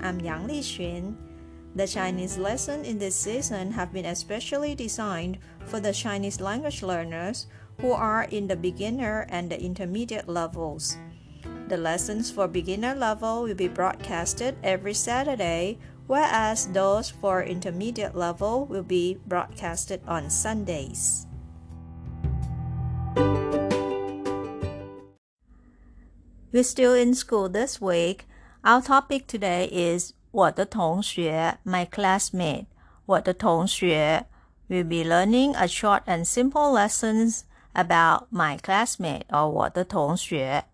I'm Yang Li Xun. The Chinese lessons in this season have been especially designed for the Chinese language learners who are in the beginner and the intermediate levels. The lessons for beginner level will be broadcasted every Saturday, whereas those for intermediate level will be broadcasted on Sundays. We're still in school this week. Our topic today is 我的同学 my classmate. 我的同学 We'll be learning a short and simple lessons about my classmate or 我的同学.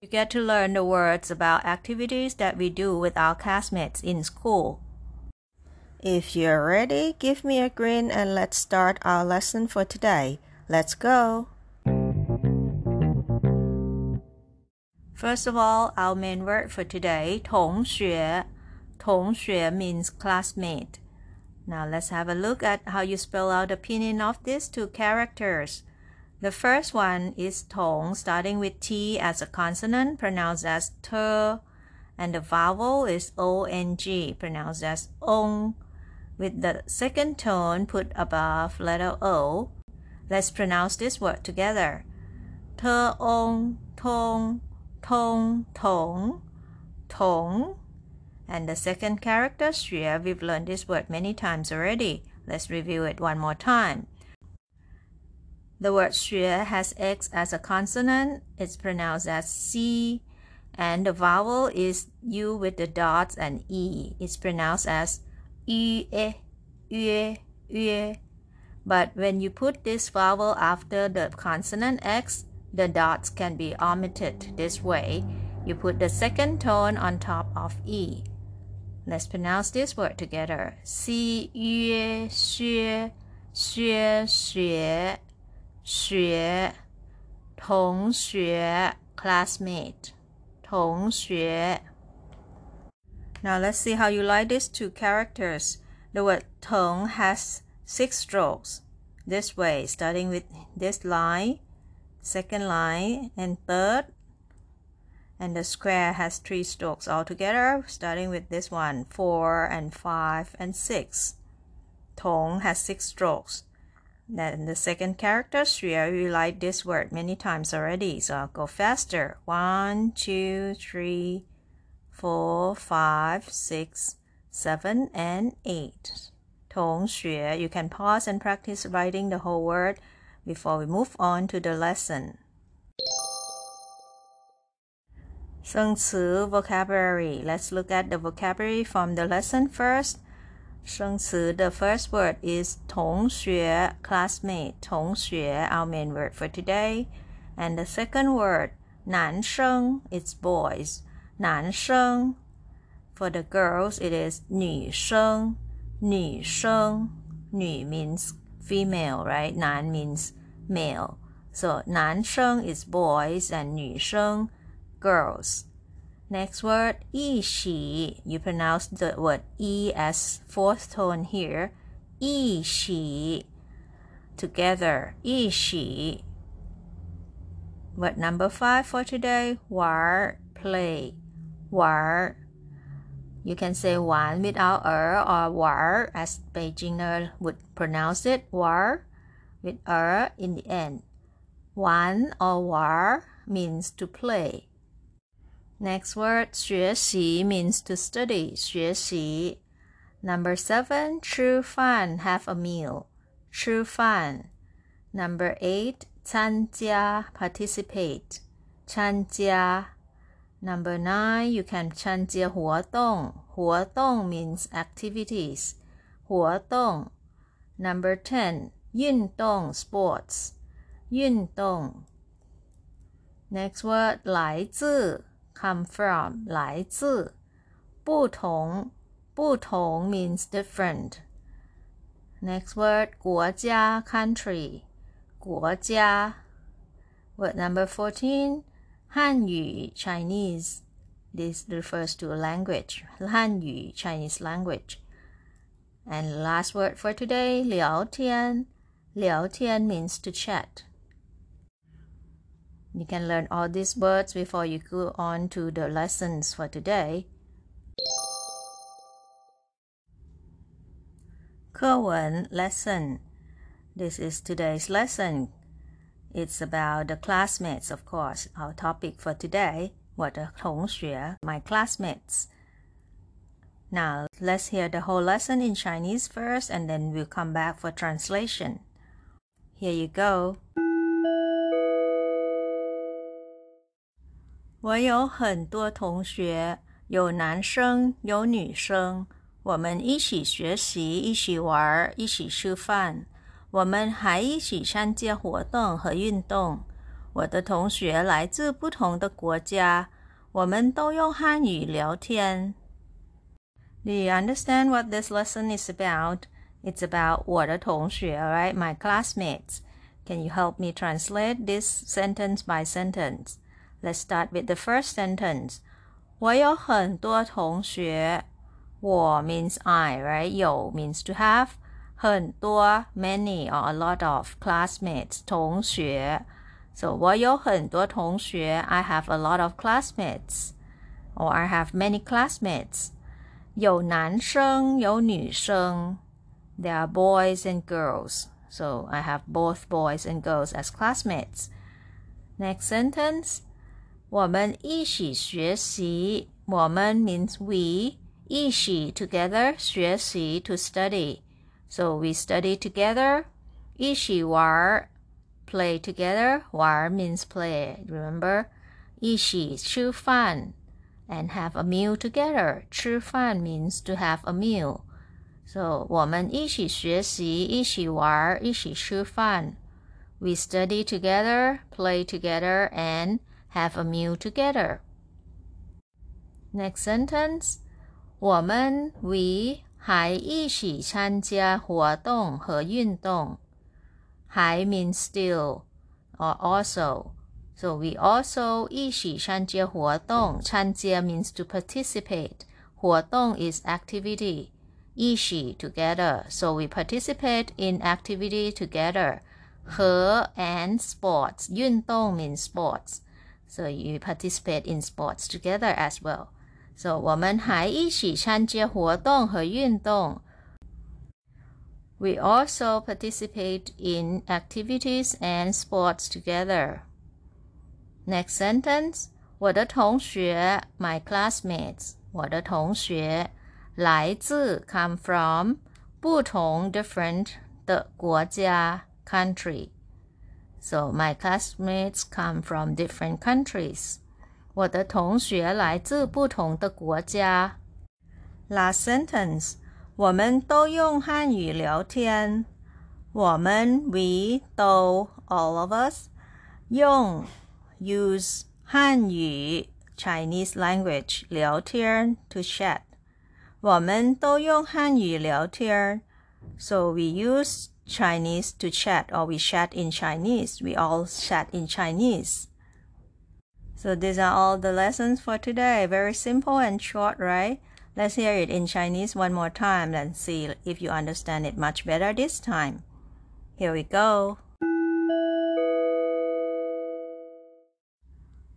You get to learn the words about activities that we do with our classmates in school. If you're ready, give me a grin and let's start our lesson for today. Let's go. First of all, our main word for today, 同学.同学 means classmate. Now let's have a look at how you spell out the meaning of these two characters. The first one is tong, starting with T as a consonant, pronounced as ter, and the vowel is ong, pronounced as ong, with the second tone put above letter o. Let's pronounce this word together. Ter ong, tong, tong, tong, tong. And the second character, xue, we've learned this word many times already. Let's review it one more time. The word xue has x as a consonant. It's pronounced as c. And the vowel is u with the dots and e. It's pronounced as yu, yu, yu. But when you put this vowel after the consonant x, the dots can be omitted this way. You put the second tone on top of E. Let's pronounce this word together. 西约薛薛学学同学 classmate 同学 Now let's see how you like these two characters. The word 同 has six strokes. This way, starting with this line second line and third. And the square has three strokes altogether starting with this one four and five and six. Tong has six strokes. Then the second character xue we like this word many times already so i'll go faster. One two three four five six seven and eight. Tong xue you can pause and practice writing the whole word before we move on to the lesson. 生词 vocabulary. Let's look at the vocabulary from the lesson first. 生词 the first word is 同学 classmate 同学 our main word for today. And the second word 男生 it's boys 男生 for the girls it is 女生女生女 means female, right? 男 means male. So 男生 is boys and 女生 girls. Next word 一起 you pronounce the word e as fourth tone here. 一起 together 一起 Word number five for today 玩 play 玩 you can say one without er or war as Beijinger would pronounce it, war with er in the end. One or war means to play. Next word, 学习 means to study, 学习. Number seven, 吃饭 have a meal, 吃饭. Number eight, 参加 participate, 参加. Number nine, you can 参加活动。活动 means activities. 活动。Number ten, 运动 sports. 运动。Next word 来自 come from 来自 不同不同 means different. Next word 国家 country 国家 Word number 14 Hanyu Chinese. This refers to a language. Hanyu Chinese language. And last word for today, Liao Tian. Liao Tian means to chat. You can learn all these words before you go on to the lessons for today. 课文 lesson. This is today's lesson. It's about the classmates, of course. Our topic for today, 我的同学, my classmates. Now, let's hear the whole lesson in Chinese first and then we'll come back for translation. Here you go. 我有很多同学，有男生有女生，我们一起学习，一起玩，一起吃饭。 我们还一起参加活动和运动。我的同学来自不同的国家，我们都用汉语聊天。Do you understand what this lesson is about? It's about 我的同学 ,，right? my classmates. Can you help me translate this sentence by sentence? Let's start with the first sentence. 我有很多同学。我 means I, right? 有 means to have. 很多 many or a lot of classmates 同学。So 我有很多同学。I have a lot of classmates. Or I have many classmates. 有男生有女生。There are boys and girls. So I have both boys and girls as classmates. Next sentence. 我们一起学习。我们 means we. 一起 together 学习 to study. So we study together. 一起玩 play together. 玩 means play. Remember? 一起吃饭 and have a meal together. 吃饭 means to have a meal. So 我们一起学习，一起玩，一起吃饭。We study together, play together, and have a meal together. Next sentence. 我们 we 还一起参加活动和运动。还 means still or also. So we also 一起参加活动。参加 means to participate. 活动 is activity. 一起 together. So we participate in activity together. 和 and sports. 运动 means sports. So you participate in sports together as well. So 我们还一起参加活动和运动。We also participate in activities and sports together. Next sentence. 我的同学 my classmates 我的同学来自 come from 不同 different 的国家 country so my classmates come from different countries. 我的同学来自不同的国家。Last sentence，我们都用汉语聊天。我们 we 都 all of us 用 use 汉语 Chinese language 聊天 to chat。我们都用汉语聊天，so we use Chinese to chat or we chat in Chinese. We all chat in Chinese. So these are all the lessons for today. Very simple and short, right? Let's hear it in Chinese one more time and see if you understand it much better this time. Here we go.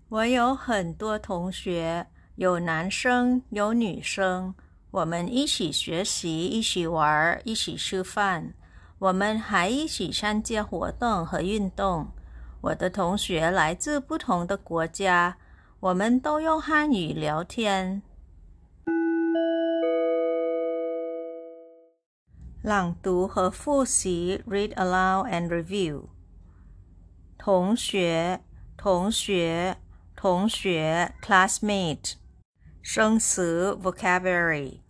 我有很多同学，有男生有女生，我们一起学习，一起玩，一起吃饭。我们还一起参加活动和运动。 我的同学来自不同的国家，我们都用汉语聊天。朗读和复习，read aloud and review。同学，同学，同学，classmate。生词 vocabulary。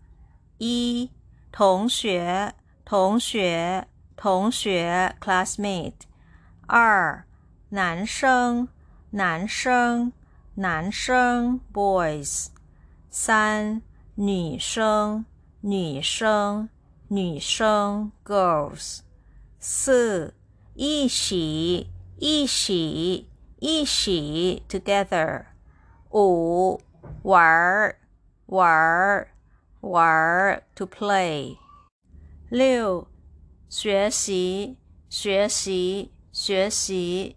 一，同学，同学。同学 classmate，二男生男生男生 boys，三女生，女生，女生，girls。四，一起，一起，一起，together。五，玩儿，玩儿，玩儿，to play。六，学习，学习，学习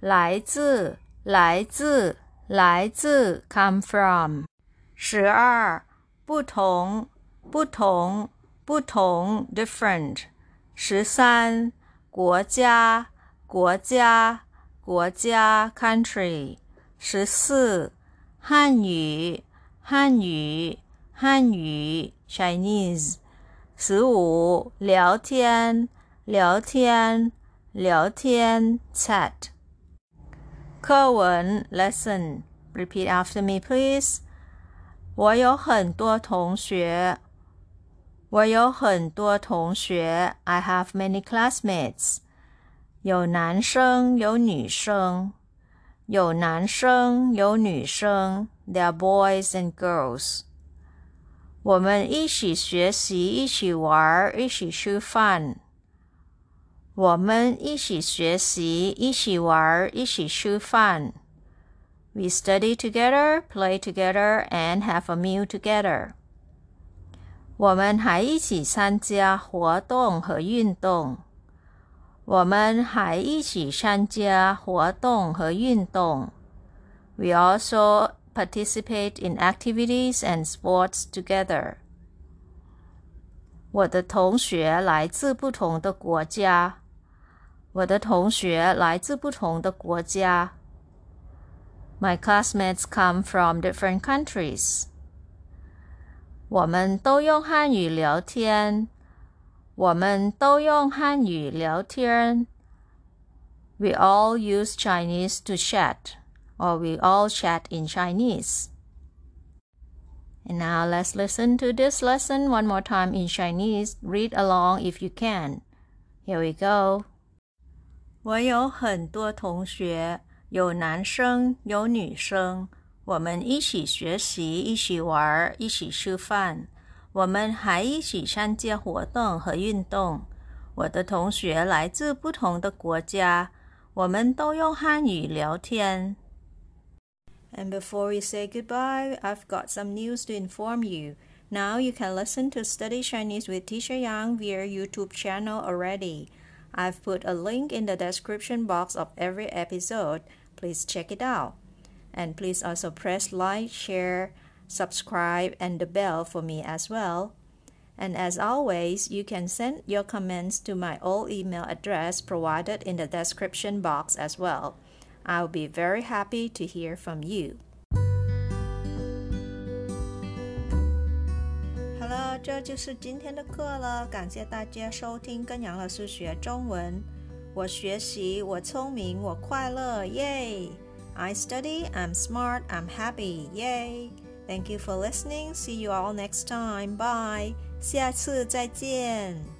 来自，来自，来自，come from。十二。不同，不同，不同，different。十三，国家，国家，国家，country。十四，汉语，汉语，汉语，Chinese。十五，聊天，聊天，聊天，chat。课文，lesson。Repeat after me, please. 我有很多同学。我有很多同学。I have many classmates。有男生，有女生。有男生，有女生。There are boys and girls。我们一起学习，一起玩，一起吃饭。我们一起学习，一起玩，一起吃饭。We study together, play together, and have a meal together. 我们还一起参加活动和运动。我们还一起参加活动和运动。We also participate in activities and sports together. 我的同学来自不同的国家。我的同学来自不同的国家。my classmates come from different countries. 我们都用汉语聊天。我们都用汉语聊天。We all use Chinese to chat, or we all chat in Chinese. And now let's listen to this lesson one more time in Chinese. Read along if you can. Here we go. 我有很多同学。有男生，有女生，我们一起学习，一起玩，一起吃饭。我们还一起参加活动和运动。我的同学来自不同的国家，我们都用汉语聊天。And before we say goodbye, I've got some news to inform you. Now you can listen to Study Chinese with Teacher Yang via YouTube channel already. I've put a link in the description box of every episode. Please check it out. And please also press like, share, subscribe, and the bell for me as well. And as always, you can send your comments to my old email address provided in the description box as well. I'll be very happy to hear from you. 这就是今天的课了，感谢大家收听跟杨老师学中文。我学习，我聪明，我快乐，耶！I study, I'm smart, I'm happy, yay! Thank you for listening. See you all next time. Bye. 下次再见。